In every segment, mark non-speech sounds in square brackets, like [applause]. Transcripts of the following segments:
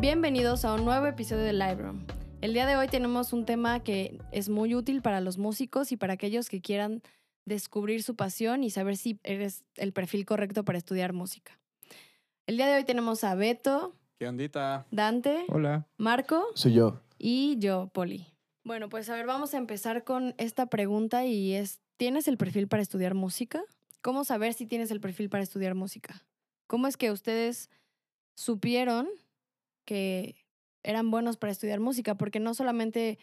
Bienvenidos a un nuevo episodio de Live Room. El día de hoy tenemos un tema que es muy útil para los músicos y para aquellos que quieran descubrir su pasión y saber si eres el perfil correcto para estudiar música. El día de hoy tenemos a Beto, ¿Qué ondita? Dante, Hola. Marco Soy yo. y yo, Poli. Bueno, pues a ver, vamos a empezar con esta pregunta y es, ¿tienes el perfil para estudiar música? ¿Cómo saber si tienes el perfil para estudiar música? ¿Cómo es que ustedes supieron que eran buenos para estudiar música? Porque no solamente,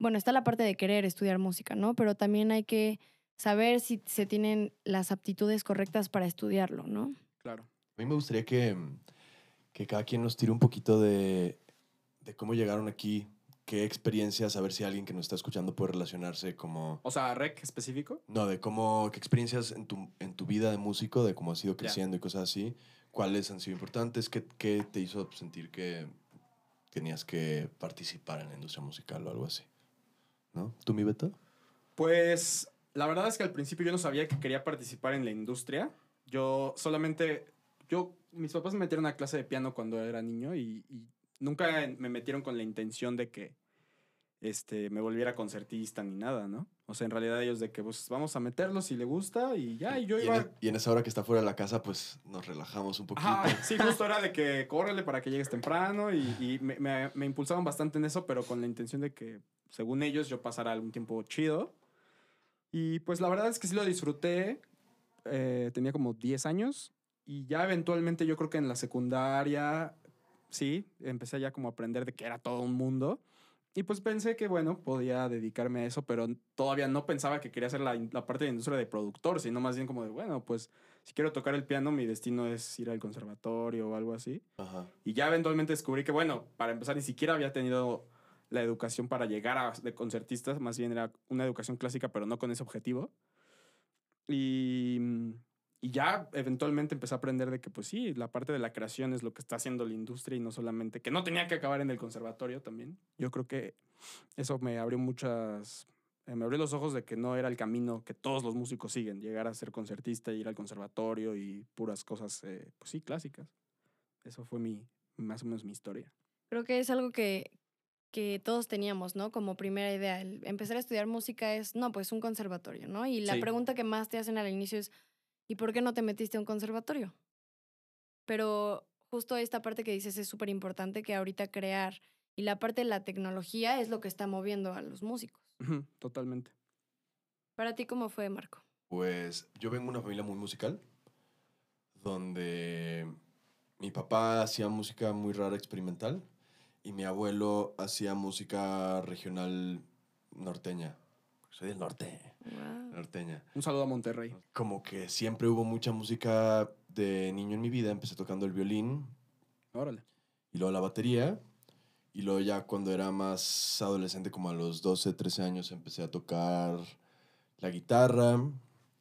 bueno, está la parte de querer estudiar música, ¿no? Pero también hay que saber si se tienen las aptitudes correctas para estudiarlo, ¿no? Claro. A mí me gustaría que, que cada quien nos tire un poquito de, de cómo llegaron aquí, qué experiencias, a ver si alguien que nos está escuchando puede relacionarse como... O sea, rec específico. No, de cómo, qué experiencias en tu, en tu vida de músico, de cómo has ido creciendo y cosas así, cuáles han sido importantes, qué, qué te hizo sentir que tenías que participar en la industria musical o algo así. ¿No? ¿Tú, mi Beto? Pues la verdad es que al principio yo no sabía que quería participar en la industria. Yo solamente, yo, mis papás me metieron a clase de piano cuando era niño y nunca me metieron con la intención de que este, me volviera concertista ni nada, ¿no? O sea, en realidad ellos de que pues vamos a meterlo si le gusta y ya, y yo Y en, iba... e- y en esa hora que está fuera de la casa, pues nos relajamos un poquito. Ajá, sí, [laughs] justo era de que córrele para que llegues temprano y, y me, me, me impulsaban bastante en eso, pero con la intención de que, según ellos, yo pasara algún tiempo chido. Y pues la verdad es que sí lo disfruté. eh, tenía como 10 años y ya eventualmente yo creo que en la secundaria, sí, empecé ya como a aprender de que era todo un mundo. Y pues pensé que, bueno, podía dedicarme a eso, pero todavía no pensaba que quería hacer la, la parte de industria de productor, sino más bien como de, bueno, pues si quiero tocar el piano, mi destino es ir al conservatorio o algo así. Ajá. Y ya eventualmente descubrí que, bueno, para empezar, ni siquiera había tenido la educación para llegar a de concertista, más bien era una educación clásica, pero no con ese objetivo. Y, y ya eventualmente empecé a aprender de que, pues sí, la parte de la creación es lo que está haciendo la industria y no solamente, que no tenía que acabar en el conservatorio también. Yo creo que eso me abrió muchas, eh, me abrió los ojos de que no era el camino que todos los músicos siguen, llegar a ser concertista, ir al conservatorio y puras cosas, eh, pues sí, clásicas. Eso fue mi, más o menos mi historia. Creo que es algo que, que todos teníamos, ¿no? Como primera idea. El empezar a estudiar música es, no, pues un conservatorio, ¿no? Y la Sí. pregunta que más te hacen al inicio es, ¿y por qué no te metiste a un conservatorio? Pero justo esta parte que dices es súper importante, que ahorita crear y la parte de la tecnología es lo que está moviendo a los músicos. Totalmente. Para ti, ¿cómo fue, Marco? Pues yo vengo de una familia muy musical, donde mi papá hacía música muy rara, experimental, y mi abuelo hacía música regional norteña. Soy del norte, Wow. norteña. Un saludo a Monterrey. Como que siempre hubo mucha música de niño en mi vida. Empecé tocando el violín Órale. y luego la batería. Y luego ya cuando era más adolescente, como a los 12, 13 años, empecé a tocar la guitarra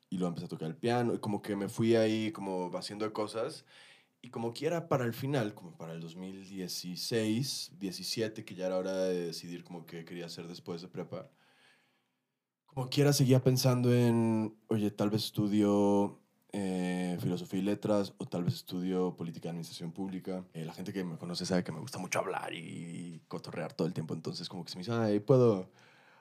y luego empecé a tocar el piano. Y como que me fui ahí como haciendo cosas. Y como quiera para el final, como para el 2016, 17, que ya era hora de decidir como que quería hacer después de prepa. Como quiera seguía pensando en, oye, tal vez estudio eh, filosofía y letras o tal vez estudio política y administración pública. Eh, la gente que me conoce sabe que me gusta mucho hablar y cotorrear todo el tiempo, entonces como que se me dice, "Ah, ahí puedo,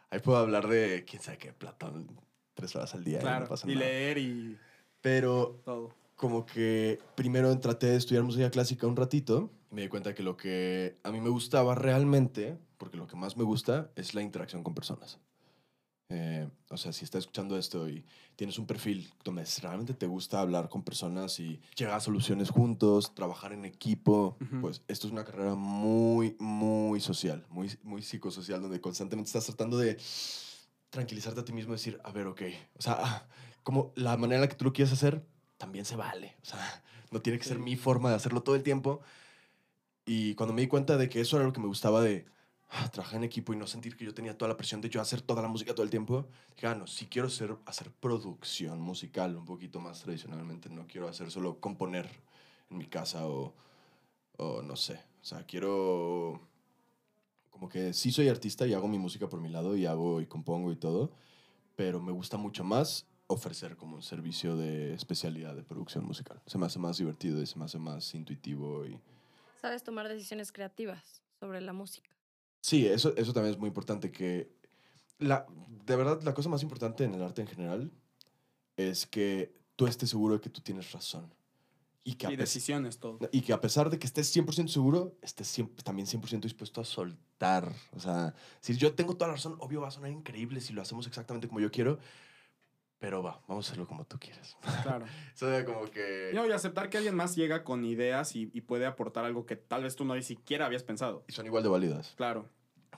ahí puedo hablar de quién sabe qué, Platón, tres horas al día y Claro. no pasa y nada. leer y Pero todo. como que primero traté de estudiar música clásica un ratito y me di cuenta que lo que a mí me gustaba realmente, porque lo que más me gusta es la interacción con personas. Eh, o sea, si estás escuchando esto y tienes un perfil donde realmente te gusta hablar con personas y llegar a soluciones juntos, trabajar en equipo, pues esto es una carrera muy, muy social, muy, muy psicosocial, donde constantemente estás tratando de tranquilizarte a ti mismo y decir, a ver, ok, o sea, ah, como la manera en la que tú lo quieres hacer también se vale. O sea, no tiene que ser mi forma de hacerlo todo el tiempo. Y cuando me di cuenta de que eso era lo que me gustaba de trabajar en equipo y no sentir que yo tenía toda la presión de yo hacer toda la música todo el tiempo, dije, ah, no, si quiero ser, hacer producción musical un poquito más tradicionalmente, no quiero hacer solo componer en mi casa o, o no sé. O sea, quiero como que sí soy artista y hago mi música por mi lado y hago y compongo y todo, pero me gusta mucho más ofrecer como un servicio de especialidad de producción musical. Se me hace más divertido y se me hace más intuitivo y... sabes tomar decisiones creativas sobre la música. Sí, eso, eso también es muy importante, que la, de verdad la cosa más importante en el arte en general es que tú estés seguro de que tú tienes razón. Y que, Y decisiones, todo. y que a pesar de que estés 100% seguro, estés siempre, también 100% dispuesto a soltar. O sea, si yo tengo toda la razón, obvio va a sonar increíble si lo hacemos exactamente como yo quiero, pero va, vamos a hacerlo como tú quieras. Claro. [laughs] Eso de como que... No, y aceptar que alguien más llega con ideas y, y puede aportar algo que tal vez tú no ni siquiera habías pensado. Y son igual de válidas. Claro.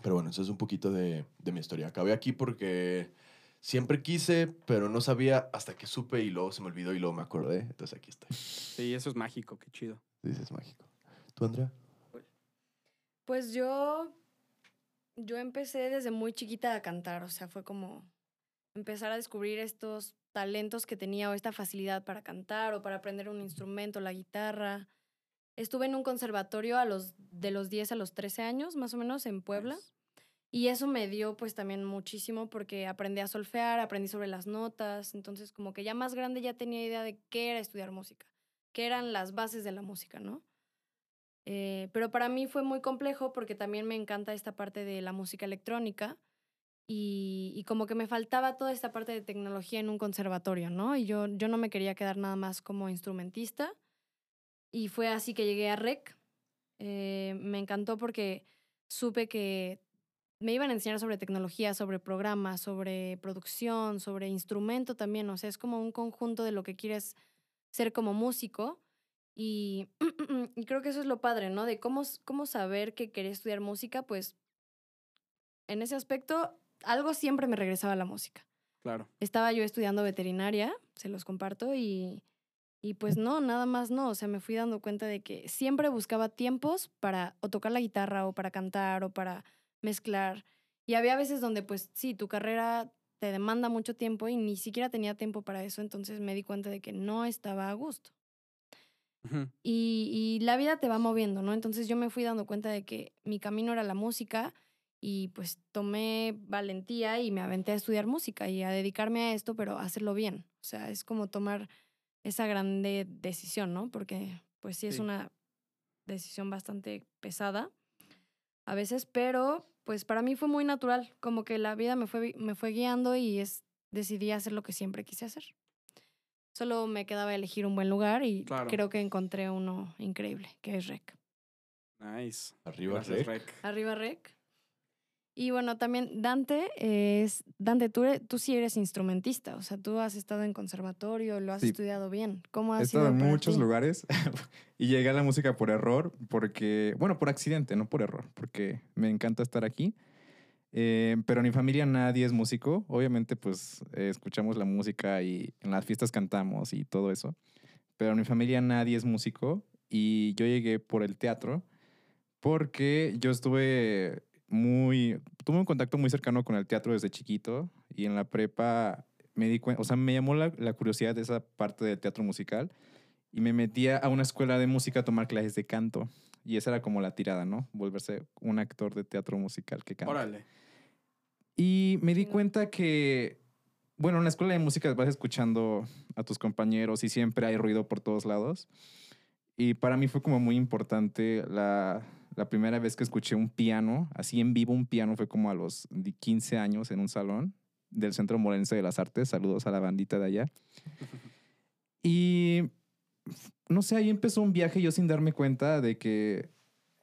Pero bueno, eso es un poquito de, de mi historia. Acabé aquí porque siempre quise, pero no sabía hasta que supe y luego se me olvidó y luego me acordé. Entonces aquí estoy. Sí, eso es mágico, qué chido. Dices mágico. ¿Tú, Andrea? Pues yo, yo empecé desde muy chiquita a cantar, o sea, fue como empezar a descubrir estos talentos que tenía o esta facilidad para cantar o para aprender un instrumento, la guitarra. Estuve en un conservatorio a los, de los 10 a los 13 años, más o menos, en Puebla. Y eso me dio pues también muchísimo porque aprendí a solfear, aprendí sobre las notas, entonces como que ya más grande ya tenía idea de qué era estudiar música, qué eran las bases de la música, ¿no? Eh, pero para mí fue muy complejo porque también me encanta esta parte de la música electrónica y, y como que me faltaba toda esta parte de tecnología en un conservatorio, ¿no? Y yo, yo no me quería quedar nada más como instrumentista y fue así que llegué a REC. Eh, me encantó porque supe que me iban a enseñar sobre tecnología, sobre programas, sobre producción, sobre instrumento también. O sea, es como un conjunto de lo que quieres ser como músico. Y, [clears throat] y creo que eso es lo padre, ¿no? De cómo, cómo saber que quería estudiar música, pues en ese aspecto algo siempre me regresaba a la música. Claro. Estaba yo estudiando veterinaria, se los comparto, y, y pues no, nada más no. O sea, me fui dando cuenta de que siempre buscaba tiempos para o tocar la guitarra o para cantar o para mezclar. Y había veces donde pues sí, tu carrera te demanda mucho tiempo y ni siquiera tenía tiempo para eso, entonces me di cuenta de que no estaba a gusto. Y, y la vida te va moviendo, ¿no? Entonces yo me fui dando cuenta de que mi camino era la música y pues tomé valentía y me aventé a estudiar música y a dedicarme a esto, pero a hacerlo bien. O sea, es como tomar esa grande decisión, ¿no? Porque pues sí es Sí. una decisión bastante pesada a veces, pero pues para mí fue muy natural, como que la vida me fue, me fue guiando y es, decidí hacer lo que siempre quise hacer. Solo me quedaba elegir un buen lugar y Claro. creo que encontré uno increíble, que es Rec. Nice. Arriba, Gracias, Rec. Rec. Arriba Rec. Y bueno, también Dante es, Dante, tú, tú sí eres instrumentista, o sea, tú has estado en conservatorio, lo has Sí. estudiado bien. ¿Cómo ha He sido estado en muchos ti? lugares [laughs] y llegué a la música por error, porque, bueno, por accidente, no por error, porque me encanta estar aquí. Eh, pero en mi familia nadie es músico. Obviamente, pues eh, escuchamos la música y en las fiestas cantamos y todo eso. Pero en mi familia nadie es músico y yo llegué por el teatro porque yo estuve muy, tuve un contacto muy cercano con el teatro desde chiquito y en la prepa me di cuenta, o sea, me llamó la, la curiosidad de esa parte del teatro musical y me metí a una escuela de música a tomar clases de canto. Y esa era como la tirada, ¿no? Volverse un actor de teatro musical que canta. Órale. Y me di cuenta que, bueno, en la escuela de música vas escuchando a tus compañeros y siempre hay ruido por todos lados. Y para mí fue como muy importante la, la primera vez que escuché un piano, así en vivo un piano, fue como a los di- 15 años en un salón del Centro Morense de las Artes. Saludos a la bandita de allá. [laughs] Y no sé, ahí empezó un viaje yo sin darme cuenta de que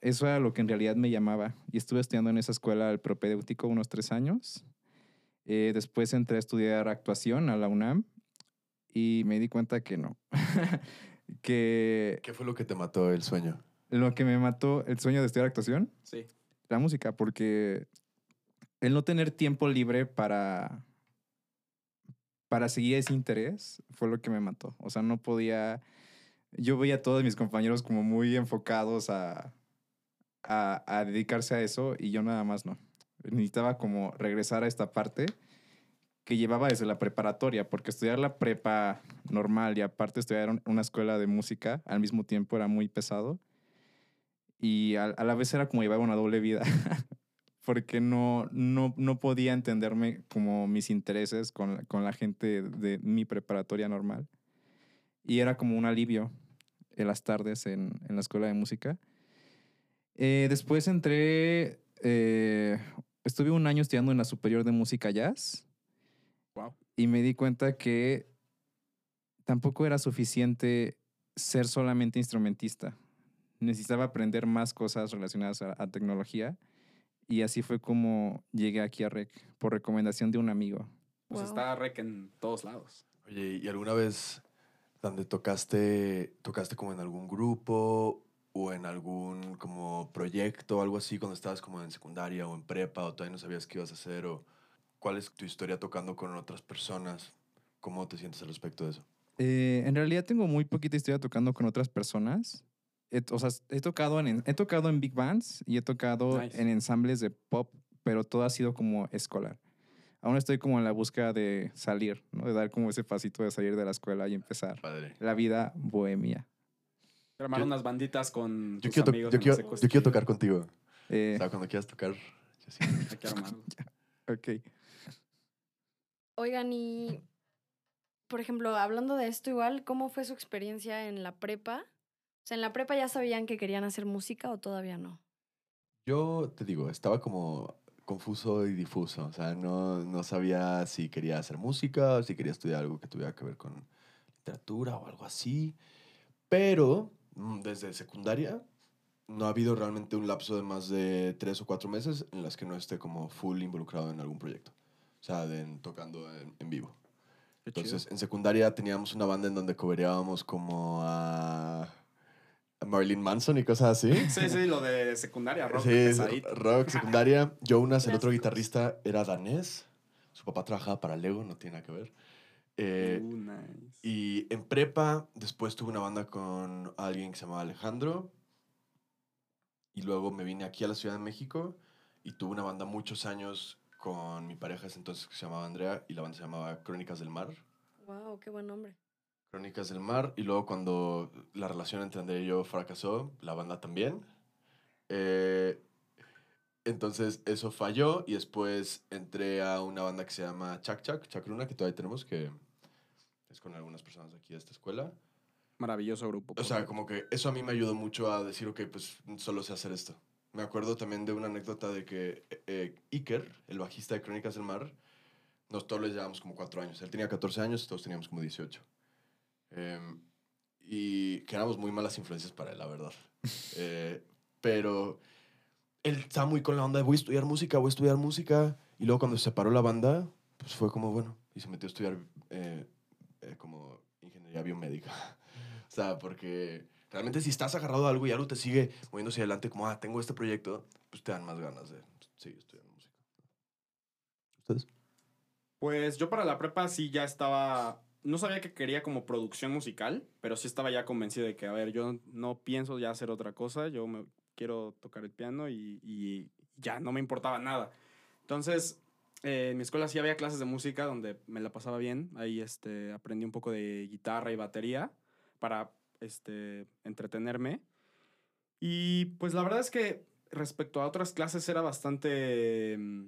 eso era lo que en realidad me llamaba. Y estuve estudiando en esa escuela el propedéutico unos tres años. Eh, después entré a estudiar actuación a la UNAM y me di cuenta que no. [laughs] que ¿Qué fue lo que te mató el sueño? Lo que me mató el sueño de estudiar actuación, Sí. la música, porque el no tener tiempo libre para, para seguir ese interés fue lo que me mató. O sea, no podía, yo veía a todos mis compañeros como muy enfocados a, a, a dedicarse a eso y yo nada más no. Necesitaba como regresar a esta parte que llevaba desde la preparatoria, porque estudiar la prepa normal y aparte estudiar una escuela de música al mismo tiempo era muy pesado. Y a, a la vez era como llevar una doble vida, [laughs] porque no, no, no podía entenderme como mis intereses con, la- con la gente de mi preparatoria normal. Y era como un alivio en las tardes en, en la escuela de música. Eh, después entré, eh, estuve un año estudiando en la Superior de Música Jazz Wow. y me di cuenta que tampoco era suficiente ser solamente instrumentista. Necesitaba aprender más cosas relacionadas a, a tecnología y así fue como llegué aquí a REC por recomendación de un amigo. Pues Wow. está rec en todos lados. Oye, ¿y alguna vez donde tocaste, tocaste como en algún grupo o en algún como proyecto o algo así cuando estabas como en secundaria o en prepa o todavía no sabías qué ibas a hacer o cuál es tu historia tocando con otras personas? ¿Cómo te sientes al respecto de eso? Eh, en realidad tengo muy poquita historia tocando con otras personas. He- o sea, he tocado, en, he tocado en big bands y he tocado Nice. en ensambles de pop, pero todo ha sido como escolar. Aún estoy como en la búsqueda de salir, ¿no? De dar como ese pasito de salir de la escuela y empezar Padre. la vida bohemia. Armar Yo- unas banditas con Yo tus quiero, to- amigos yo, quiero, secu, yo quiero tocar contigo. Eh, O sea, cuando quieras tocar, yo sí. [laughs] Hay que armarlo. [laughs] ok. Oigan, y por ejemplo, hablando de esto igual, ¿cómo fue su experiencia en la prepa? O sea, ¿en la prepa ya sabían que querían hacer música o todavía no? Yo te digo, estaba como confuso y difuso. O sea, no, no sabía si quería hacer música o si quería estudiar algo que tuviera que ver con literatura o algo así. Pero mm, desde secundaria no ha habido realmente un lapso de más de tres o cuatro meses en las que no esté como full involucrado en algún proyecto. O sea, de, en- tocando en, en vivo. Qué chido. Entonces, en secundaria teníamos una banda en donde cobereábamos como a, a Marilyn Manson y cosas así. [laughs] Sí, sí, lo de secundaria, rock Sí, rock, secundaria. Jonas, el otro guitarrista, era danés. Su papá trabajaba para Lego, no tiene nada que ver. Eh, nice. y en prepa, después tuve una banda con alguien que se llamaba Alejandro. Y luego me vine aquí a la Ciudad de México y tuve una banda muchos años con mi pareja ese entonces que se llamaba Andrea y la banda se llamaba Crónicas del Mar. Wow, qué buen nombre. Crónicas del Mar. Y luego cuando la relación entre Andrea y yo fracasó, la banda también. Eh, entonces eso falló y después entré a una banda que se llama Chac Chac, Chacruna, que todavía tenemos, que es con algunas personas de aquí de esta escuela. Maravilloso grupo. O sea, como que eso a mí me ayudó mucho a decir, ok, pues solo sé hacer esto. Me acuerdo también de una anécdota de que eh, Iker, el bajista de Crónicas del Mar, nos todos les llevamos como cuatro años. Él tenía 14 años, todos teníamos como 18. Em, y que éramos muy malas influencias para él, la verdad. [laughs] Eh, pero él estaba muy con la onda de voy a estudiar música, voy a estudiar música. Y luego cuando se separó la banda, pues fue como, bueno, y se metió a estudiar eh, eh, como ingeniería biomédica. [laughs] o sea, porque realmente si estás agarrado a algo y algo te sigue moviéndose adelante, como, ah, tengo este proyecto, pues te dan más ganas de seguir estudiando música. ¿Ustedes? Pues yo para la prepa sí ya estaba. No sabía que quería como producción musical, pero sí estaba ya convencido de que, a ver, yo no pienso ya hacer otra cosa, yo me quiero tocar el piano y, y ya, no me importaba nada. Entonces, eh, en mi escuela sí había clases de música donde me la pasaba bien. Ahí este, aprendí un poco de guitarra y batería para este, entretenerme. Y pues la verdad es que respecto a otras clases era bastante mm,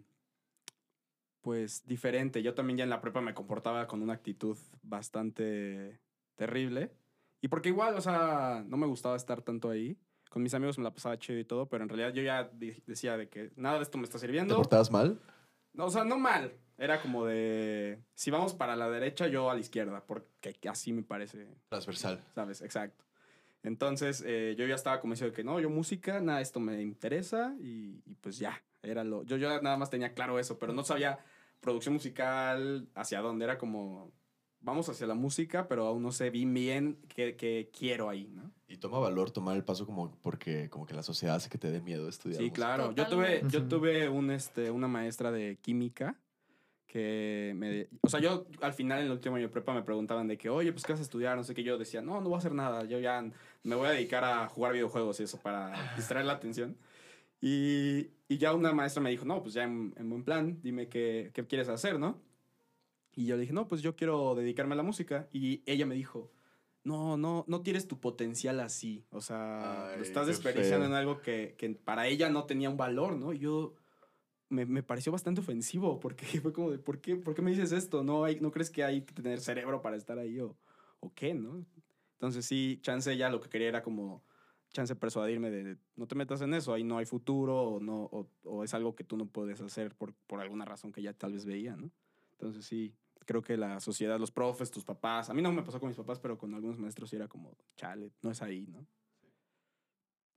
pues diferente. Yo también ya en la prepa me comportaba con una actitud bastante terrible. Y porque igual, o sea, no me gustaba estar tanto ahí. Con mis amigos me la pasaba chido y todo, pero en realidad yo ya decía de que nada de esto me está ¿Te sirviendo. portabas mal? No, o sea, no mal. Era como de, si vamos para la derecha, yo a la izquierda, porque así me parece Transversal. ¿sabes? Exacto. Entonces, eh, yo ya estaba convencido de que no, yo música, nada, esto me interesa y, y pues ya, era lo... Yo, yo nada más tenía claro eso, pero no sabía producción musical hacia dónde, era como, vamos hacia la música, pero aún no sé bien bien qué, qué quiero ahí, ¿no? Y toma valor tomar el paso como porque como que la sociedad hace que te dé miedo estudiar. Sí, música. claro. Yo tuve, yo tuve un, este, una maestra de química que me... O sea, yo al final, en el último año de prepa, me preguntaban de que, oye, pues, ¿qué vas a estudiar? No sé qué. Yo decía, no, no voy a hacer nada. Yo ya me voy a dedicar a jugar videojuegos y eso para distraer la atención. Y, y ya una maestra me dijo, no, pues ya en, en buen plan, dime qué, qué quieres hacer, ¿no? Y yo le dije, no, pues yo quiero dedicarme a la música. Y ella me dijo, no, no, no tienes tu potencial así. O sea, Ay, lo estás desperdiciando feo. en algo que, que para ella no tenía un valor, ¿no? Y yo me, me pareció bastante ofensivo porque [laughs] fue como de, ¿por qué, ¿por qué me dices esto? ¿No, hay, ¿No crees que hay que tener cerebro para estar ahí o, o qué, no? Entonces sí, chance ella lo que quería era como chance persuadirme de no te metas en eso, ahí no hay futuro o, no, o, o es algo que tú no puedes hacer por, por alguna razón que ya tal vez veía, ¿no? Entonces sí, creo que la sociedad, los profes, tus papás, a mí no me pasó con mis papás, pero con algunos maestros sí era como, chale, no es ahí, ¿no?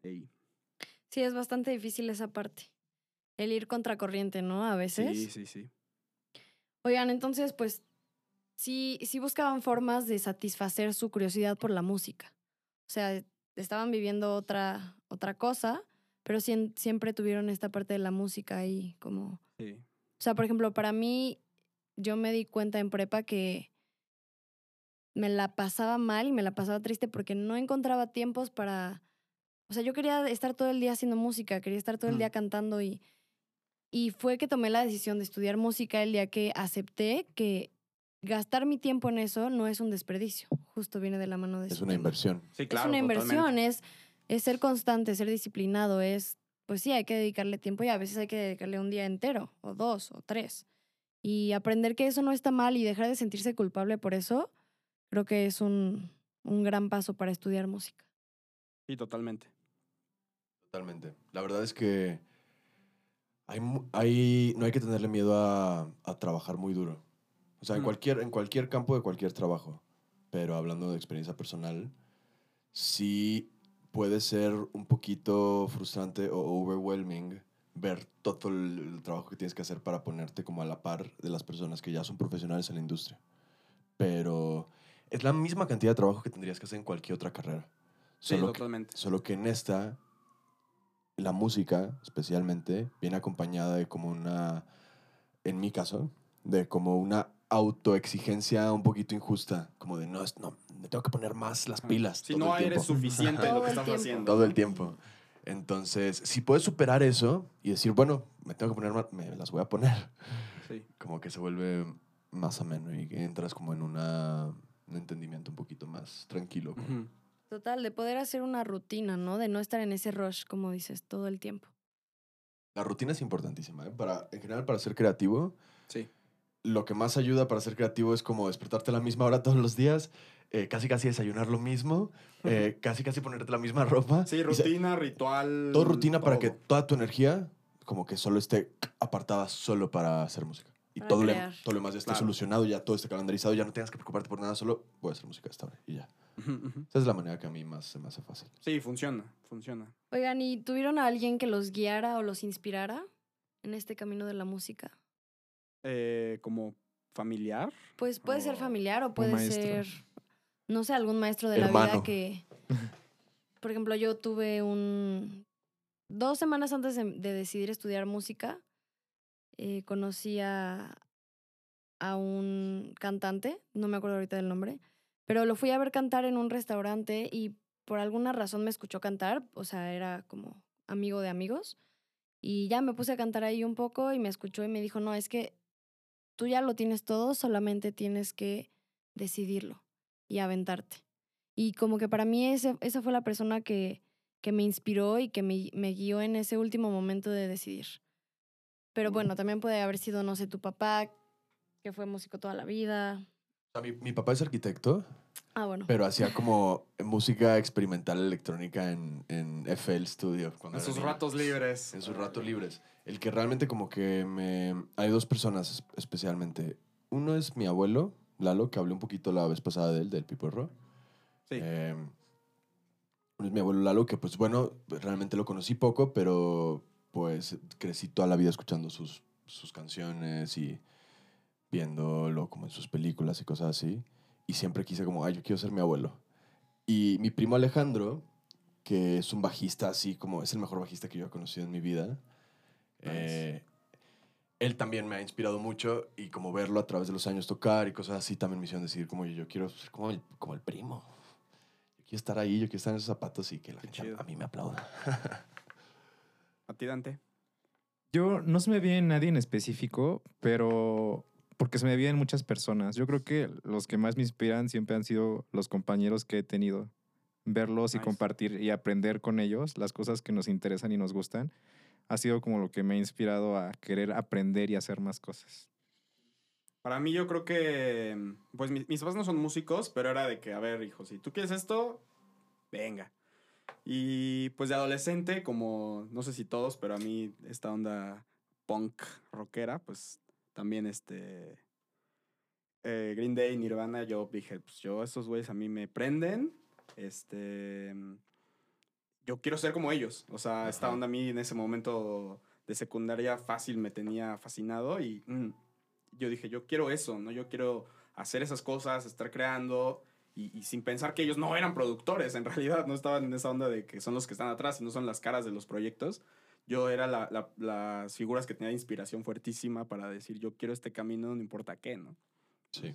Ey. Sí, es bastante difícil esa parte. El ir contracorriente, ¿no? A veces. Sí, sí, sí. Oigan, entonces, pues, sí, sí buscaban formas de satisfacer su curiosidad por la música. O sea, estaban viviendo otra, otra cosa, pero sien- siempre tuvieron esta parte de la música ahí como... sí. O sea, por ejemplo, para mí, yo me di cuenta en prepa que me la pasaba mal y me la pasaba triste porque no encontraba tiempos para... O sea, yo quería estar todo el día haciendo música, quería estar todo el día cantando y, y fue que tomé la decisión de estudiar música el día que acepté que gastar mi tiempo en eso no es un desperdicio. Justo viene de la mano de Es ese una tema. inversión. Sí, claro. es una totalmente. inversión, es, es ser constante, ser disciplinado, es, pues sí, hay que dedicarle tiempo y a veces hay que dedicarle un día entero, o dos, o tres. Y aprender que eso no está mal y dejar de sentirse culpable por eso, creo que es un, un gran paso para estudiar música. Sí, totalmente. Totalmente. La verdad es que hay, hay, no hay que tenerle miedo a, a trabajar muy duro. O sea, en cualquier, en cualquier campo de cualquier trabajo. Pero hablando de experiencia personal, sí puede ser un poquito frustrante o overwhelming ver todo el, trabajo que tienes que hacer para ponerte como a la par de las personas que ya son profesionales en la industria. Pero es la misma cantidad de trabajo que tendrías que hacer en cualquier otra carrera. Sí, Solo que- totalmente. Solo que en esta, la música especialmente, viene acompañada de como una, en mi caso, de como una autoexigencia un poquito injusta. Como de, no, es- no me tengo que poner más las pilas. Si todo no el eres tiempo". suficiente en lo que el estás tiempo. haciendo. Todo el tiempo. Entonces, si puedes superar eso y decir, bueno, me tengo que poner más, me las voy a poner. Sí. Como que se vuelve más ameno y entras como en una, un entendimiento un poquito más tranquilo. como-. Total, de poder hacer una rutina, ¿no? De no estar en ese rush, como dices, todo el tiempo. La rutina es importantísima, ¿eh? Para, en general, para ser creativo, Sí. Lo que más ayuda para ser creativo es como despertarte a la misma hora todos los días, eh, casi casi desayunar lo mismo, eh, casi casi ponerte la misma ropa. Sí, se- rutina, ritual. todo rutina para que toda tu energía como que solo esté apartada solo para hacer música. Y todo lo, todo lo demás ya esté Claro. solucionado, ya todo esté calendarizado, ya no tengas que preocuparte por nada, solo voy a hacer música esta hora y ya. Esa es la manera que a mí más se me hace fácil. Sí, funciona, funciona. Oigan, ¿y tuvieron a alguien que los guiara o los inspirara en este camino de la música? Eh, como familiar. Pues puede ser familiar o puede ser, no sé, algún maestro de la vida que, [laughs] por ejemplo, yo tuve un, dos semanas antes de, de decidir estudiar música, eh, conocí a, a un cantante, no me acuerdo ahorita del nombre, pero lo fui a ver cantar en un restaurante y por alguna razón me escuchó cantar, o sea, era como amigo de amigos. Y ya me puse a cantar ahí un poco y me escuchó y me dijo, no, es que tú ya lo tienes todo, solamente tienes que decidirlo y aventarte. Y como que para mí ese, esa fue la persona que, que me inspiró y que me, me guió en ese último momento de decidir. Pero bueno, también puede haber sido, no sé, tu papá, que fue músico toda la vida. O sea, mi, mi papá es arquitecto, Ah, bueno. pero hacía [laughs] como música experimental electrónica en, en FL Studio. En sus niño. ratos libres. En sus ratos libres. El que realmente como que me... Hay dos personas es- especialmente. Uno es mi abuelo, Lalo, que hablé un poquito la vez pasada de él, del Piporro. Sí. Eh, uno es mi abuelo Lalo, que pues bueno, realmente lo conocí poco, pero pues crecí toda la vida escuchando sus, sus canciones y viéndolo como en sus películas y cosas así. Y siempre quise como, ay, yo quiero ser mi abuelo. Y mi primo Alejandro, que es un bajista así como, es el mejor bajista que yo he conocido en mi vida. Eh, él también me ha inspirado mucho y como verlo a través de los años tocar y cosas así también me hicieron decir como yo, yo quiero ser como el, como el primo. Yo quiero estar ahí, yo quiero estar en esos zapatos y que la Qué gente chido. a mí me aplauda. [laughs] A ti, Dante. Yo no se me viene nadie en específico, pero porque se me vienen muchas personas. Yo creo que los que más me inspiran siempre han sido los compañeros que he tenido. Verlos y Nice. compartir y aprender con ellos las cosas que nos interesan y nos gustan ha sido como lo que me ha inspirado a querer aprender y hacer más cosas. Para mí yo creo que, pues mi- mis papás no son músicos, pero era de que, a ver, hijo, si tú quieres esto, venga. Y pues de adolescente, como no sé si todos, pero a mí esta onda punk rockera, pues también este eh, Green Day, Nirvana, yo dije, pues yo esos güeyes a mí me prenden, este yo quiero ser como ellos, o sea, esta Ajá. onda a mí en ese momento de secundaria fácil me tenía fascinado y mm, yo dije, yo quiero eso, ¿no? Yo quiero hacer esas cosas, estar creando y, y sin pensar que ellos no eran productores, en [laughs] realidad no estaban en esa onda de que son los que están atrás y no son las caras de los proyectos. Yo era la- la- las figuras que tenía de inspiración fuertísima para decir, yo quiero este camino, no importa qué, ¿no? Sí.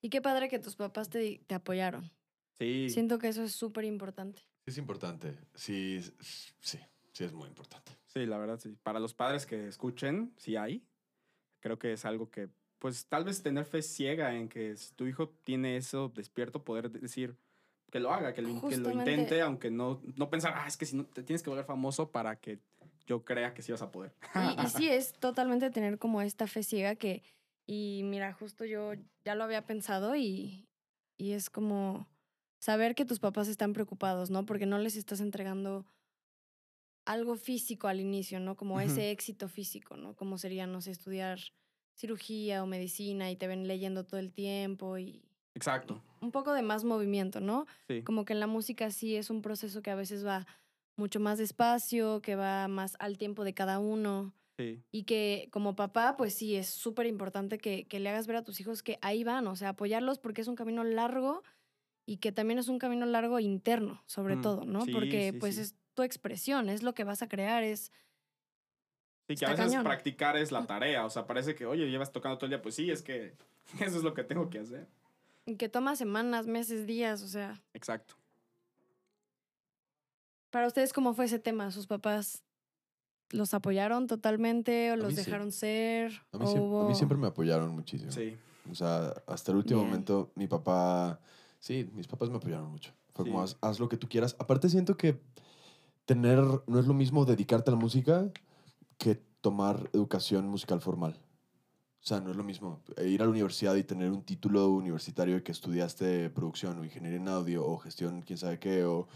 Y qué padre que tus papás te, te apoyaron. Sí, Siento que eso es súper importante. Es importante. Sí, sí, sí es muy importante. sí, la verdad, sí. Para los padres que escuchen, sí hay. Creo que es algo que, pues tal vez tener fe ciega en que si tu hijo tiene eso despierto, poder decir que lo haga, que lo, que lo intente, aunque no, no pensar, ah, es que si no te tienes que volver famoso para que yo crea que sí vas a poder. Y, y [laughs] sí, es totalmente tener como esta fe ciega que, y mira, justo yo ya lo había pensado y, y es como saber que tus papás están preocupados, ¿no? Porque no les estás entregando algo físico al inicio, ¿no? Como ese éxito físico, ¿no? Como sería, no sé, estudiar cirugía o medicina y te ven leyendo todo el tiempo y Exacto, un poco de más movimiento, ¿no? sí. Como que en la música sí es un proceso que a veces va mucho más despacio, que va más al tiempo de cada uno. Sí, Y que como papá, pues sí, es súper importante que, que le hagas ver a tus hijos que ahí van, o sea, apoyarlos porque es un camino largo y que también es un camino largo interno, sobre Mm, todo, ¿no? sí, porque sí, pues sí. es tu expresión, es lo que vas a crear, es... Sí, que Está a veces cañón. practicar es la tarea. O sea, parece que, oye, llevas tocando todo el día. Pues sí, es que [laughs] eso es lo que tengo que hacer. y que toma semanas, meses, días, o sea... Exacto. Para ustedes, ¿cómo fue ese tema? ¿Sus papás los apoyaron totalmente o los sí. dejaron ser? A mí, ¿O a mí siempre me apoyaron muchísimo. Sí. O sea, hasta el último Bien. momento, mi papá, sí, mis papás me apoyaron mucho. Fue como, haz, haz lo que tú quieras. Aparte, siento que tener, no es lo mismo dedicarte a la música que tomar educación musical formal. O sea, no es lo mismo eh, ir a la universidad y tener un título universitario que estudiaste producción o ingeniería en audio o gestión, quién sabe qué, o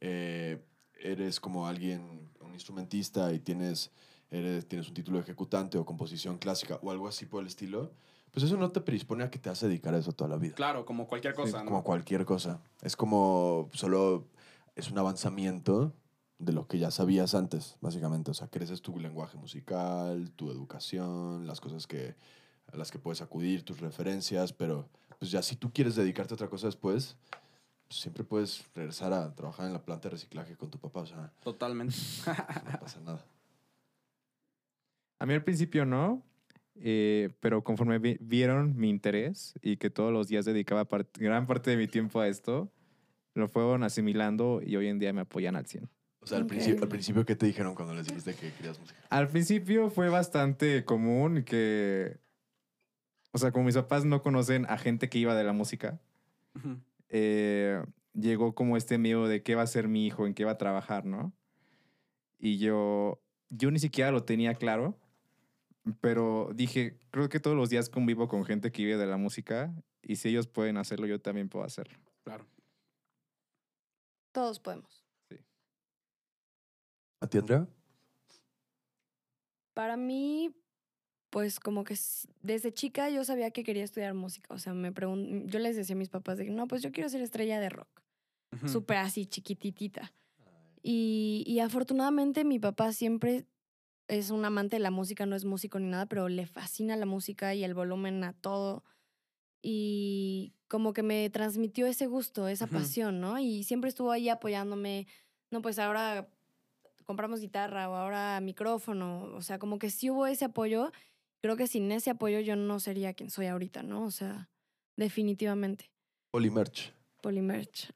eh, eres como alguien, un instrumentista y tienes, eres, tienes un título de ejecutante o composición clásica o algo así por el estilo, pues eso no te predispone a que te vas a dedicar a eso toda la vida. Claro, como cualquier Sí, cosa, ¿no? Como cualquier cosa. Es como solo es un avanzamiento de lo que ya sabías antes, básicamente. O sea, creces tu lenguaje musical, tu educación, las cosas que, a las que puedes acudir, tus referencias, pero pues ya si tú quieres dedicarte a otra cosa después, pues, siempre puedes regresar a trabajar en la planta de reciclaje con tu papá, o sea, Totalmente. no pasa nada. A mí al principio no, eh, pero conforme vi- vieron mi interés y que todos los días dedicaba part- gran parte de mi tiempo a esto, lo fueron asimilando y hoy en día me apoyan al 100. O sea, al, principio, al principio, ¿qué te dijeron cuando les dijiste que querías música? Al principio fue bastante común que, o sea, como mis papás no conocen a gente que iba de la música, Ujú. eh, llegó como este miedo de qué va a ser mi hijo, en qué va a trabajar, ¿no? Y yo, yo ni siquiera lo tenía claro, pero dije, creo que todos los días convivo con gente que vive de la música y si ellos pueden hacerlo, yo también puedo hacerlo. Claro. Todos podemos. ¿A ti, Andrea? Para mí, pues como que desde chica yo sabía que quería estudiar música. O sea, me pregun- yo les decía a mis papás de que no, pues yo quiero ser estrella de rock. Ujú. Súper así, chiquititita. Y, y afortunadamente mi papá siempre es un amante de la música, no es músico ni nada, pero le fascina la música y el volumen a todo. Y como que me transmitió ese gusto, esa pasión, ¿no? Y siempre estuvo ahí apoyándome. No, pues ahora compramos guitarra o ahora micrófono. O sea, como que sí hubo ese apoyo. Creo que sin ese apoyo yo no sería quien soy ahorita, ¿no? O sea, definitivamente. Polymerch. Polymerch.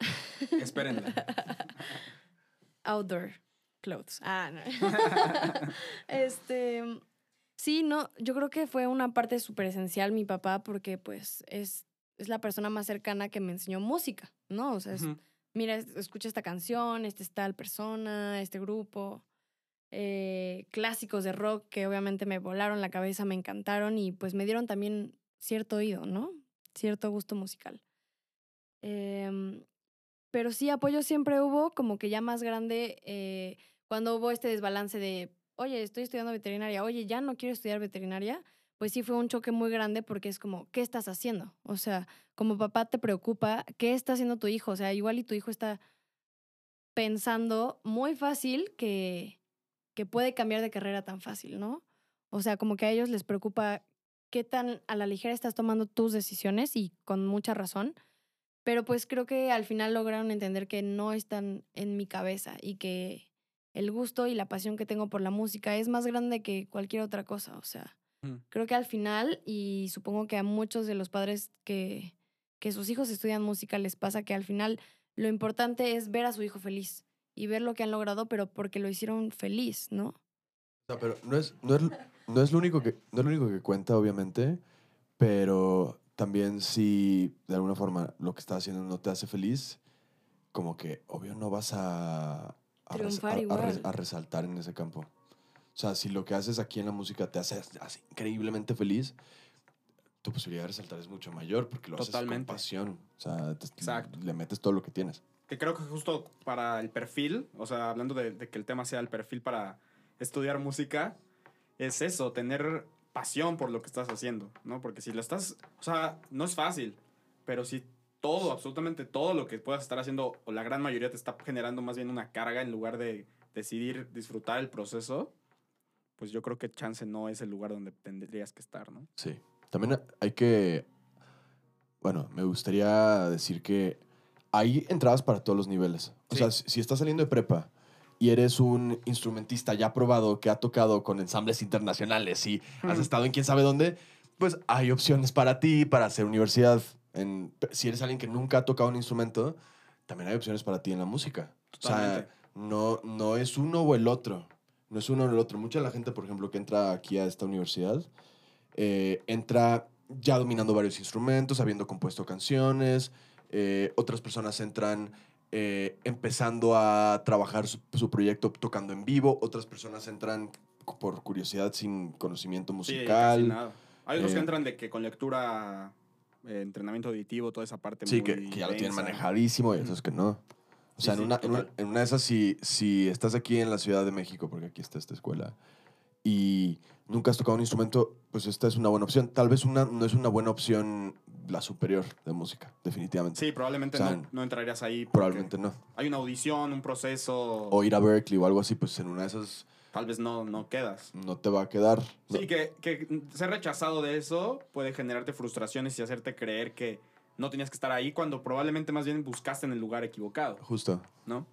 Espérenla. [laughs] Outdoor clothes. Ah, no. [laughs] este. Sí, no, yo creo que fue una parte súper esencial mi papá porque pues es, es la persona más cercana que me enseñó música, ¿no? O sea, es, mira, es- escucha esta canción, este es tal persona, este grupo. eh, clásicos de rock que obviamente me volaron la cabeza, me encantaron y pues me dieron también cierto oído, ¿no? Cierto gusto musical. Em, pero sí, apoyo siempre hubo, como que ya más grande, eh, cuando hubo este desbalance de, oye, estoy estudiando veterinaria, oye, ya no quiero estudiar veterinaria, pues sí fue un choque muy grande porque es como, ¿qué estás haciendo? O sea, como papá te preocupa, ¿qué está haciendo tu hijo? O sea, igual y tu hijo está pensando muy fácil que, que puede cambiar de carrera tan fácil, ¿no? O sea, como que a ellos les preocupa qué tan a la ligera estás tomando tus decisiones y con mucha razón. Pero pues creo que al final lograron entender que no están en mi cabeza y que el gusto y la pasión que tengo por la música es más grande que cualquier otra cosa. O sea, Mm. creo que al final, y supongo que a muchos de los padres que, que sus hijos estudian música les pasa que al final lo importante es ver a su hijo feliz y ver lo que han logrado, pero porque lo hicieron feliz, ¿no? O sea, pero no es, no es, no es lo único que, no es lo único que cuenta, obviamente, pero también si de alguna forma lo que estás haciendo no te hace feliz, como que obvio no vas a, a, a- a igual. res- a resaltar en ese campo. O sea, si lo que haces aquí en la música te hace, hace increíblemente feliz, tu posibilidad de resaltar es mucho mayor porque lo haces Totalmente. con pasión. O sea, te- Exacto. le metes todo lo que tienes. Que creo que justo para el perfil, o sea, hablando de, de que el tema sea el perfil para estudiar música, es eso, tener pasión por lo que estás haciendo, ¿no? Porque si lo estás, o sea, no es fácil, pero si todo, absolutamente todo lo que puedas estar haciendo, o la gran mayoría te está generando más bien una carga en lugar de decidir disfrutar el proceso, pues yo creo que chance no es el lugar donde tendrías que estar, ¿no? Sí. También hay que. Bueno, me gustaría decir que hay entradas para todos los niveles. O Sí. sea, si estás saliendo de prepa y eres un instrumentista ya probado que ha tocado con ensambles internacionales y has Mm. estado en quién sabe dónde, pues hay opciones para ti, para hacer universidad. En, si eres alguien que nunca ha tocado un instrumento, también hay opciones para ti en la música. O sea, Totalmente. no, no es uno o el otro. No es uno o el otro. Mucha de la gente, por ejemplo, que entra aquí a esta universidad, eh, entra ya dominando varios instrumentos, habiendo compuesto canciones. eh, otras personas entran eh, empezando a trabajar su, su proyecto tocando en vivo. Otras personas entran por curiosidad sin conocimiento Sí, musical. nada. Hay otros que entran de que con lectura, eh, entrenamiento auditivo, toda esa parte Sí, muy que, que ya lo tienen manejadísimo y Ujú. esos que no. O Sí, sea, sí, en, una, en, una, en una de esas, si, si estás aquí en la Ciudad de México, porque aquí está esta escuela, y nunca has tocado un instrumento, pues esta es una buena opción. Tal vez una, no es una buena opción la superior de música, definitivamente. Sí, probablemente O sea, no, no entrarías ahí. Probablemente no. Hay una audición, un proceso. O ir a Berkeley o algo así, pues en una de esas Tal vez no, no quedas. no te va a quedar. No. Sí, que, que ser rechazado de eso puede generarte frustraciones y hacerte creer que no tenías que estar ahí cuando probablemente más bien buscaste en el lugar equivocado, Justo. ¿no?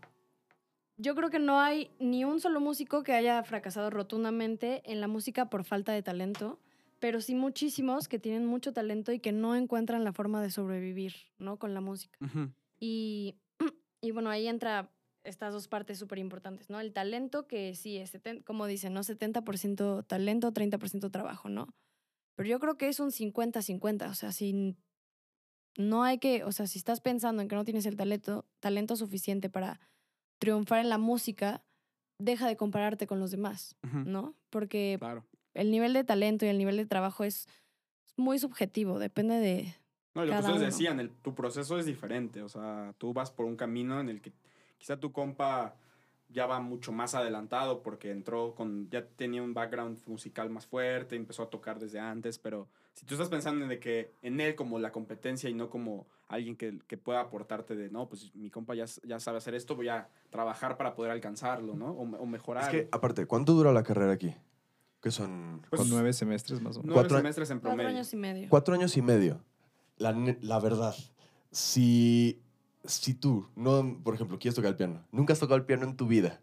Yo creo que no hay ni un solo músico que haya fracasado rotundamente en la música por falta de talento, pero sí muchísimos que tienen mucho talento y que no encuentran la forma de sobrevivir, ¿no? Con la música. Y, [clears throat] y bueno, ahí entra estas dos partes súper importantes, ¿no? El talento, que sí es, como dicen, ¿no? 70% talento, 30% trabajo, ¿no? Pero yo creo que es un 50-50, o sea, si no hay que, o sea, si estás pensando en que no tienes el talento, talento suficiente para triunfar en la música, deja de compararte con los demás. ¿no? Porque Claro. el nivel de talento y el nivel de trabajo es muy subjetivo, depende de... No, y lo que Cada ustedes uno. decían, el, tu proceso es diferente. O sea, tú vas por un camino en el que quizá tu compa ya va mucho más adelantado porque entró con, ya tenía un background musical más fuerte, empezó a tocar desde antes, pero si tú estás pensando en de que en él como la competencia y no como alguien que, que pueda aportarte de, no, pues mi compa ya, ya sabe hacer esto, voy a trabajar para poder alcanzarlo, ¿no? O, o mejorar. Es que, aparte, ¿cuánto dura la carrera aquí? Que son Pues, nueve semestres más o menos. Nueve cuatro- semestres en Cuatro promedio. años y medio. Cuatro años y medio. La, la verdad, si, si tú, no, por ejemplo, quieres tocar el piano, nunca has tocado el piano en tu vida,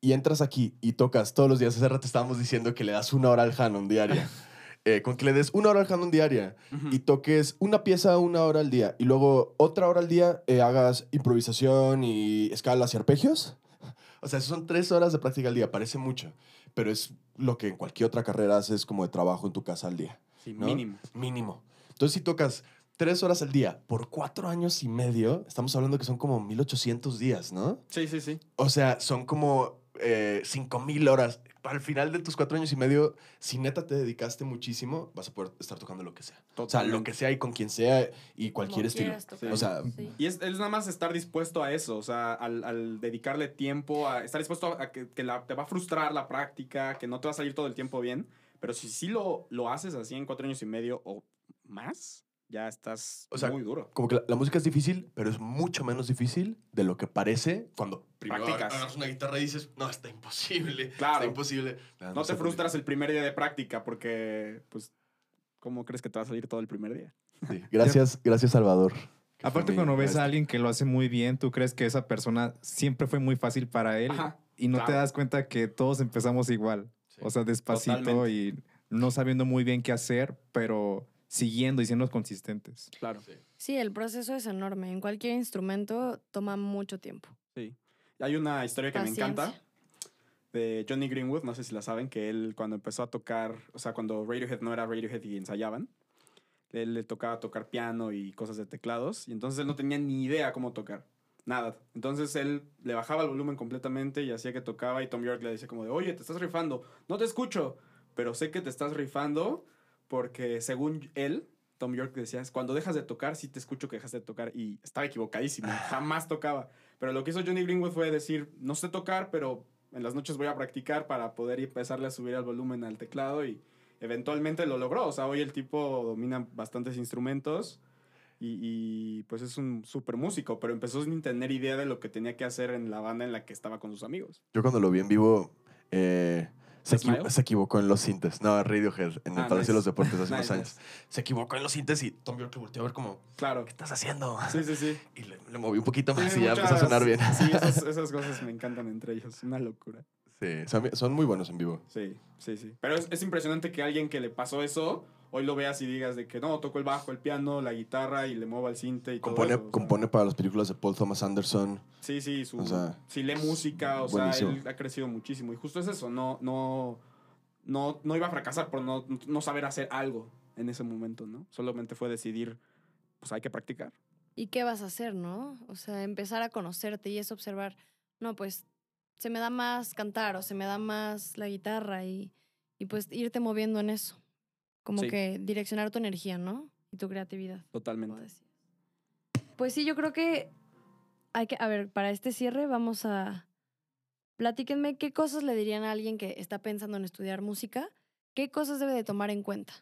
y entras aquí y tocas todos los días, hace rato estábamos diciendo que le das una hora al Hanon diaria. [laughs] Eh, con que le des una hora al Hanon diaria Ujú. y toques una pieza una hora al día y luego otra hora al día eh, hagas improvisación y escalas y arpegios. [laughs] O sea, son tres horas de práctica al día, parece mucho, pero es lo que en cualquier otra carrera haces como de trabajo en tu casa al día. Sí, ¿no? mínimo. Mínimo. Entonces, si tocas tres horas al día por cuatro años y medio, estamos hablando que son como 1800 días, ¿no? Sí, sí, sí. O sea, son como eh, 5000 horas. al final de tus cuatro años y medio, si neta te dedicaste muchísimo, vas a poder estar tocando lo que sea. O sea, lo que sea y con quien sea y cualquier Como estilo. O sea, Sí. Y es, es nada más estar dispuesto a eso, o sea, al, al dedicarle tiempo, a estar dispuesto a que, que la- te va a frustrar la práctica, que no te va a salir todo el tiempo bien, pero si sí lo, lo haces así en cuatro años y medio o más, ya estás O sea, muy duro. como que la, la música es difícil, pero es mucho menos difícil de lo que parece cuando primero Practicas. agarras una guitarra y dices, no, está imposible. Claro. Está imposible. Ah, No te sé por qué. frustras el primer día de práctica porque, pues, ¿cómo crees que te va a salir todo el primer día? Sí. [laughs] Gracias, gracias, Salvador. Aparte, cuando ves a alguien que lo hace muy bien, tú crees que esa persona siempre fue muy fácil para él Ajá, y no te claro. das cuenta que todos empezamos igual. Sí. O sea, despacito Totalmente. y no sabiendo muy bien qué hacer, pero siguiendo y siendo consistentes. Claro. Sí. Sí, el proceso es enorme. En cualquier instrumento toma mucho tiempo. Sí. Hay una historia que me encanta de Johnny Greenwood, no sé si la saben, que él cuando empezó a tocar, o sea, cuando Radiohead no era Radiohead y ensayaban, él le tocaba tocar piano y cosas de teclados, y entonces él no tenía ni idea cómo tocar, nada. Entonces él le bajaba el volumen completamente y hacía que tocaba y Tom York le decía como de, oye, te estás rifando, no te escucho, pero sé que te estás rifando porque según él, Tom York decía, cuando dejas de tocar, sí te escucho que dejas de tocar y estaba equivocadísimo, jamás tocaba. Pero lo que hizo Johnny Greenwood fue decir, no sé tocar, pero en las noches voy a practicar para poder empezarle a subir el volumen al teclado y eventualmente lo logró. O sea, hoy el tipo domina bastantes instrumentos y, y, pues es un súper músico, pero empezó sin tener idea de lo que tenía que hacer en la banda en la que estaba con sus amigos. Yo cuando lo vi en vivo, eh, se, se equivocó en los sintes. No, Radiohead, en el Ah, Palacio nice. de los Deportes hace [laughs] unos años. nice. Se equivocó en los sintes y Tom York volteó a ver como, Claro. ¿qué estás haciendo? Sí, sí, sí. [laughs] Y le, le moví un poquito más Sí, y ya empezó a sonar bien. Sí, esas, [laughs] esas cosas me encantan entre ellos. Una locura. Sí, son, son muy buenos en vivo. Sí, sí, sí. Pero es, es impresionante que alguien que le pasó eso, hoy lo veas y digas de que no, tocó el bajo, el piano, la guitarra y le mueva el cinte y Compone, todo eso, o sea. compone para las películas de Paul Thomas Anderson. Sí, sí, su, O sea, sí lee música, o sea, buenísimo. él ha crecido muchísimo. Y justo es eso, no, no, no, no iba a fracasar por no, no saber hacer algo en ese momento, ¿no? Solamente fue decidir, pues hay que practicar. ¿Y qué vas a hacer, no? O sea, empezar a conocerte y es observar, no, pues se me da más cantar o se me da más la guitarra y, y pues irte moviendo en eso. Como Sí. que direccionar tu energía, ¿no? Y tu creatividad. Totalmente. Pues sí, yo creo que hay que, a ver, para este cierre vamos a... Platíquenme qué cosas le dirían a alguien que está pensando en estudiar música, qué cosas debe de tomar en cuenta.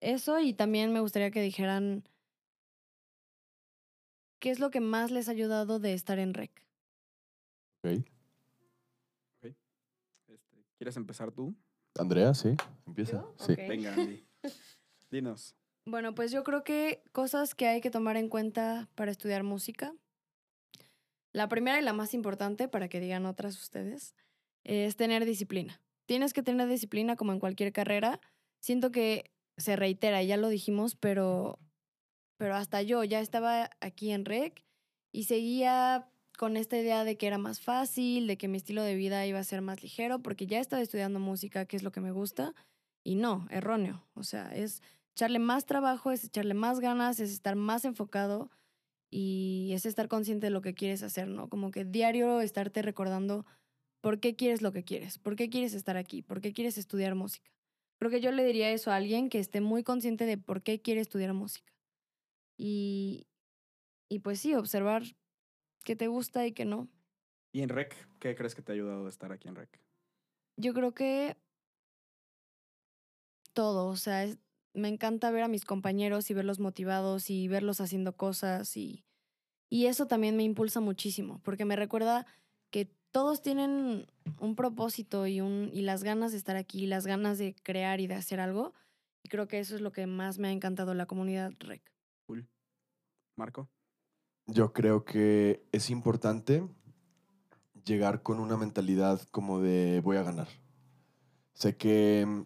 Eso y también me gustaría que dijeran qué es lo que más les ha ayudado de estar en REC. Ok. Este, ¿Quieres empezar tú? Andrea, sí, empieza. ¿Yo? Sí. Venga, Andy. [laughs] Dinos. Bueno, pues yo creo que cosas que hay que tomar en cuenta para estudiar música. La primera y la más importante, para que digan otras ustedes, es tener disciplina. Tienes que tener disciplina como en cualquier carrera. Siento que se reitera, ya lo dijimos, pero, pero hasta yo ya estaba aquí en REC y seguía con esta idea de que era más fácil, de que mi estilo de vida iba a ser más ligero, porque ya estaba estudiando música, que es lo que me gusta, y no, erróneo. O sea, es echarle más trabajo, es echarle más ganas, es estar más enfocado y es estar consciente de lo que quieres hacer, ¿no? Como que diario estarte recordando por qué quieres lo que quieres, por qué quieres estar aquí, por qué quieres estudiar música. Creo que yo le diría eso a alguien que esté muy consciente de por qué quiere estudiar música. Y, y pues sí, observar qué te gusta y qué no. ¿Y en REC? ¿Qué crees que te ha ayudado a estar aquí en REC? Yo creo que todo, o sea, es- me encanta ver a mis compañeros y verlos motivados y verlos haciendo cosas y, y eso también me impulsa muchísimo, porque me recuerda que todos tienen un propósito y, un, y las ganas de estar aquí, las ganas de crear y de hacer algo. Y creo que eso es lo que más me ha encantado la comunidad REC. Cool. Marco. Yo creo que es importante llegar con una mentalidad como de voy a ganar. Sé que mm,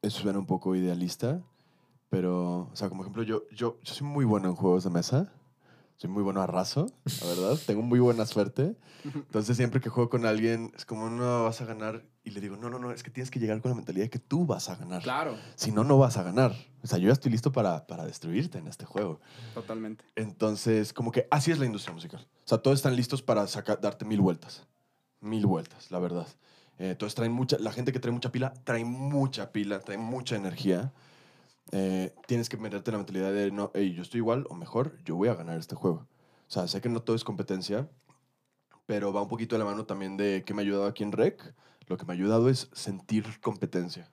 eso suena un poco idealista, pero, o sea, como ejemplo, yo, yo, yo soy muy bueno en juegos de mesa. Soy muy bueno a raso, la verdad. [laughs] Tengo muy buena suerte. Entonces, siempre que juego con alguien, es como, no, vas a ganar. Y le digo, no, no, no, es que tienes que llegar con la mentalidad de que tú vas a ganar. Claro, Si no, no vas a ganar. O sea, yo ya estoy listo para, para destruirte en este juego. totalmente. Entonces, como que así es la industria musical. O sea, todos están listos para sacar, darte mil vueltas. mil vueltas, la verdad. Eh, entonces traen mucha, la gente que trae mucha pila, trae mucha pila, trae mucha energía. Eh, tienes que meterte en la mentalidad de, no, hey, yo estoy igual o mejor, yo voy a ganar este juego. O sea, sé que no todo es competencia, pero va un poquito de la mano también de qué me ha ayudado aquí en REC. Lo que me ha ayudado es sentir competencia.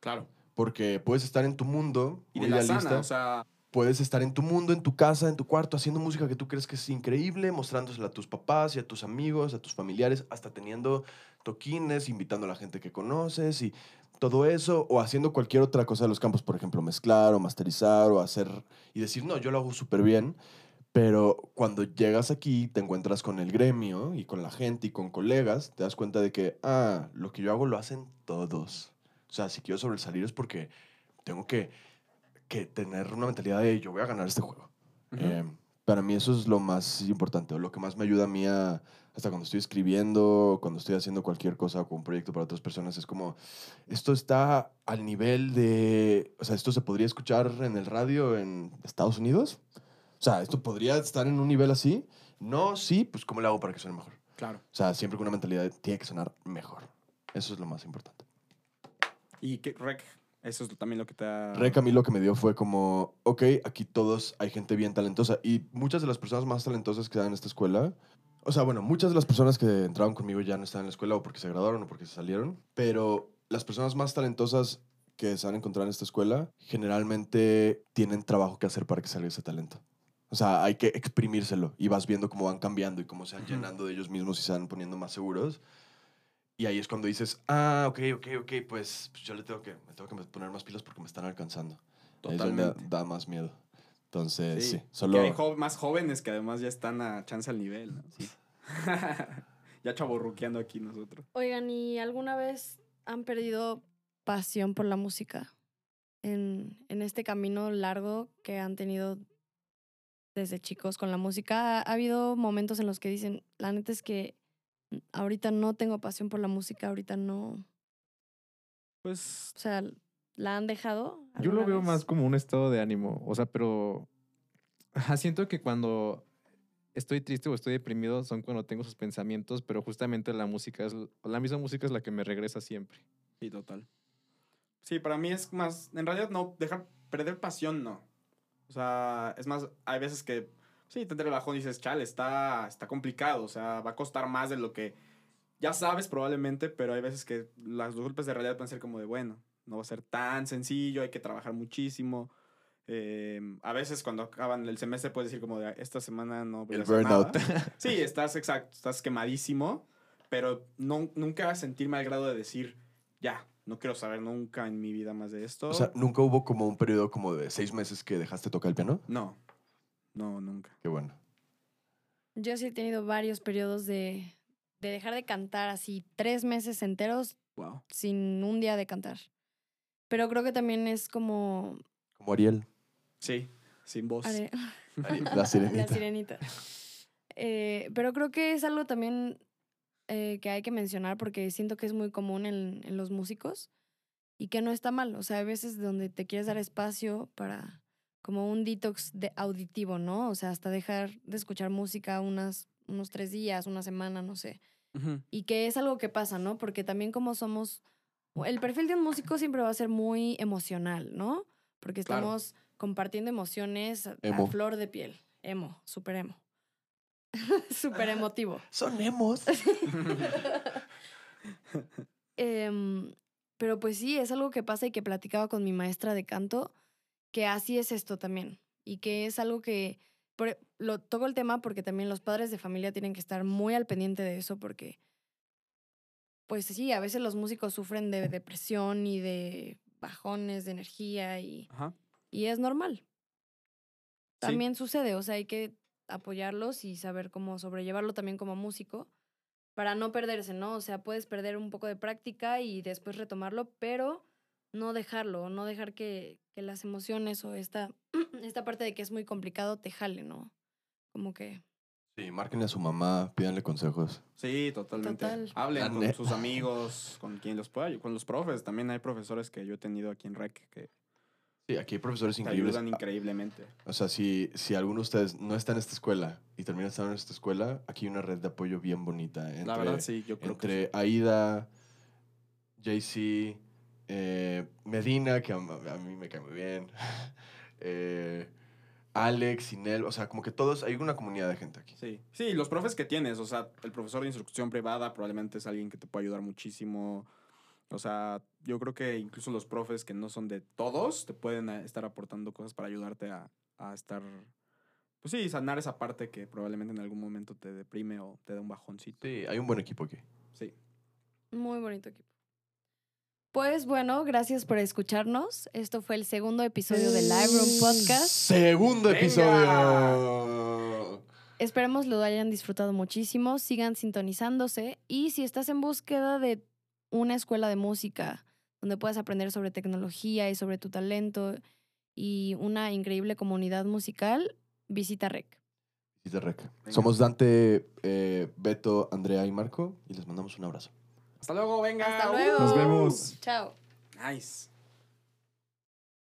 Claro. Porque puedes estar en tu mundo, Y muy de la idealista. sana, o sea, Puedes estar en tu mundo, en tu casa, en tu cuarto, haciendo música que tú crees que es increíble, mostrándosela a tus papás y a tus amigos, a tus familiares, hasta teniendo toquines, invitando a la gente que conoces y todo eso, o haciendo cualquier otra cosa de los campos, por ejemplo, mezclar o masterizar o hacer y decir, no, yo lo hago súper bien, pero cuando llegas aquí te encuentras con el gremio y con la gente y con colegas, te das cuenta de que, ah, lo que yo hago lo hacen todos. O sea, si quiero sobresalir es porque tengo que, que tener una mentalidad de yo voy a ganar este juego. Eh, para mí eso es lo más importante, o lo que más me ayuda a mí a, hasta cuando estoy escribiendo, cuando estoy haciendo cualquier cosa o un proyecto para otras personas, es como, esto está al nivel de, o sea, esto se podría escuchar en el radio en Estados Unidos. O sea, esto podría estar en un nivel así. No, sí, pues ¿cómo le hago para que suene mejor? claro. O sea, siempre con una mentalidad de, tiene que sonar mejor. Eso es lo más importante. Y que Rec, eso es también lo que te ha... Rec a mí lo que me dio fue como, ok, aquí todos hay gente bien talentosa. Y muchas de las personas más talentosas que dan en esta escuela, o sea, bueno, muchas de las personas que entraron conmigo ya no están en la escuela o porque se graduaron o porque se salieron, pero las personas más talentosas que se han encontrado en esta escuela generalmente tienen trabajo que hacer para que salga ese talento. O sea, hay que exprimírselo y vas viendo cómo van cambiando y cómo se van llenando de ellos mismos y se van poniendo más seguros. Y ahí es cuando dices, ah, ok, ok, ok, pues, pues yo le tengo que, me tengo que poner más pilas porque me están alcanzando. Ahí es donde Totalmente. da más miedo. Entonces, sí, Sí, solo... Que hay más jóvenes que además ya están a chance al nivel, ¿no? Sí. [laughs] ya chaborruqueando aquí nosotros. Oigan, ¿y alguna vez han perdido pasión por la música? En, en este camino largo que han tenido desde chicos con la música, ha, ha habido momentos en los que dicen, la neta es que ahorita no tengo pasión por la música, ahorita no. Pues O sea, ¿la han dejado? Yo lo veo vez? más como un estado de ánimo. O sea, pero ajá, siento que cuando estoy triste o estoy deprimido son cuando tengo esos pensamientos, pero justamente la música es la misma música es la que me regresa siempre. sí, total. Sí, para mí es más, en realidad no, dejar, perder pasión no. O sea, es más, hay veces que, sí, te entra el bajón y dices, chale, está, está complicado, o sea, va a costar más de lo que ya sabes probablemente, pero hay veces que las, los golpes de realidad pueden ser como de, bueno, no va a ser tan sencillo, hay que trabajar muchísimo. Eh, a veces cuando acaban el semestre puedes decir como de, esta semana no voy a El hacer burnout. nada". [laughs] Sí, estás exacto, estás quemadísimo, pero no, nunca sentirme al grado de decir, ya, no quiero saber nunca en mi vida más de esto. O sea, ¿nunca hubo como un periodo como de seis meses que dejaste tocar el piano? no, no, nunca. Qué bueno. Yo sí he tenido varios periodos de, de dejar de cantar así tres meses enteros Wow. sin un día de cantar. Pero creo que también es como... Como Ariel, Sí, sin voz. are- [laughs] [laughs] la sirenita. La sirenita. Eh, pero creo que es algo también eh, que hay que mencionar porque siento que es muy común en, en los músicos y que no está mal. O sea, hay veces donde te quieres dar espacio para como un detox de auditivo, ¿no? O sea, hasta dejar de escuchar música unas, unos tres días, una semana, no sé. Ujú. Y que es algo que pasa, ¿no? Porque también como somos... El perfil de un músico siempre va a ser muy emocional, ¿no? Porque Claro. estamos compartiendo emociones a, flor de piel. Emo, súper emo. súper [laughs] emotivo. [laughs] Son emos. [laughs] Em, pero pues sí, es algo que pasa y que platicaba con mi maestra de canto, que así es esto también. Y que es algo que... por- e, lo toco el tema porque también los padres de familia tienen que estar muy al pendiente de eso porque... Pues sí, a veces los músicos sufren de depresión y de bajones de energía y, Ajá. y es normal. Sí. También sucede, o sea, hay que apoyarlos y saber cómo sobrellevarlo también como músico para no perderse, ¿no? O sea, puedes perder un poco de práctica y después retomarlo, pero no dejarlo, no dejar que, que las emociones o esta, [clears throat] esta parte de que es muy complicado te jale, ¿no? Como que... Sí, márquenle a su mamá, pídanle consejos. Sí, totalmente. Total. Hablen con sus amigos, con quien los pueda, con los profes. También hay profesores que yo he tenido aquí en REC que Sí, aquí hay profesores te increíbles. ayudan increíblemente. O sea, si, si alguno de ustedes no está en esta escuela y termina estando en esta escuela, aquí hay una red de apoyo bien bonita. Entre, La verdad, sí, yo creo entre que Aida, JC, eh, Medina, que a, a mí me cae muy bien, [laughs] eh, Alex, Inel, o sea, como que todos, hay una comunidad de gente aquí. sí. Sí, los profes que tienes, o sea, el profesor de instrucción privada probablemente es alguien que te puede ayudar muchísimo. O sea, yo creo que incluso los profes que no son de todos te pueden estar aportando cosas para ayudarte a, a estar, pues sí, sanar esa parte que probablemente en algún momento te deprime o te da un bajoncito. Sí, hay un buen equipo aquí. Sí. Muy bonito equipo. Pues bueno, gracias por escucharnos. Esto fue el segundo episodio de Live Room Podcast. Segundo Venga. episodio. Esperemos lo hayan disfrutado muchísimo. Sigan sintonizándose. Y si estás en búsqueda de una escuela de música donde puedas aprender sobre tecnología y sobre tu talento y una increíble comunidad musical, visita REC. Dice Rec. Venga. Somos Dante, eh, Beto, Andrea y Marco y les mandamos un abrazo. Hasta luego, venga. Hasta Uh. luego. Nos vemos. Chao. Nice.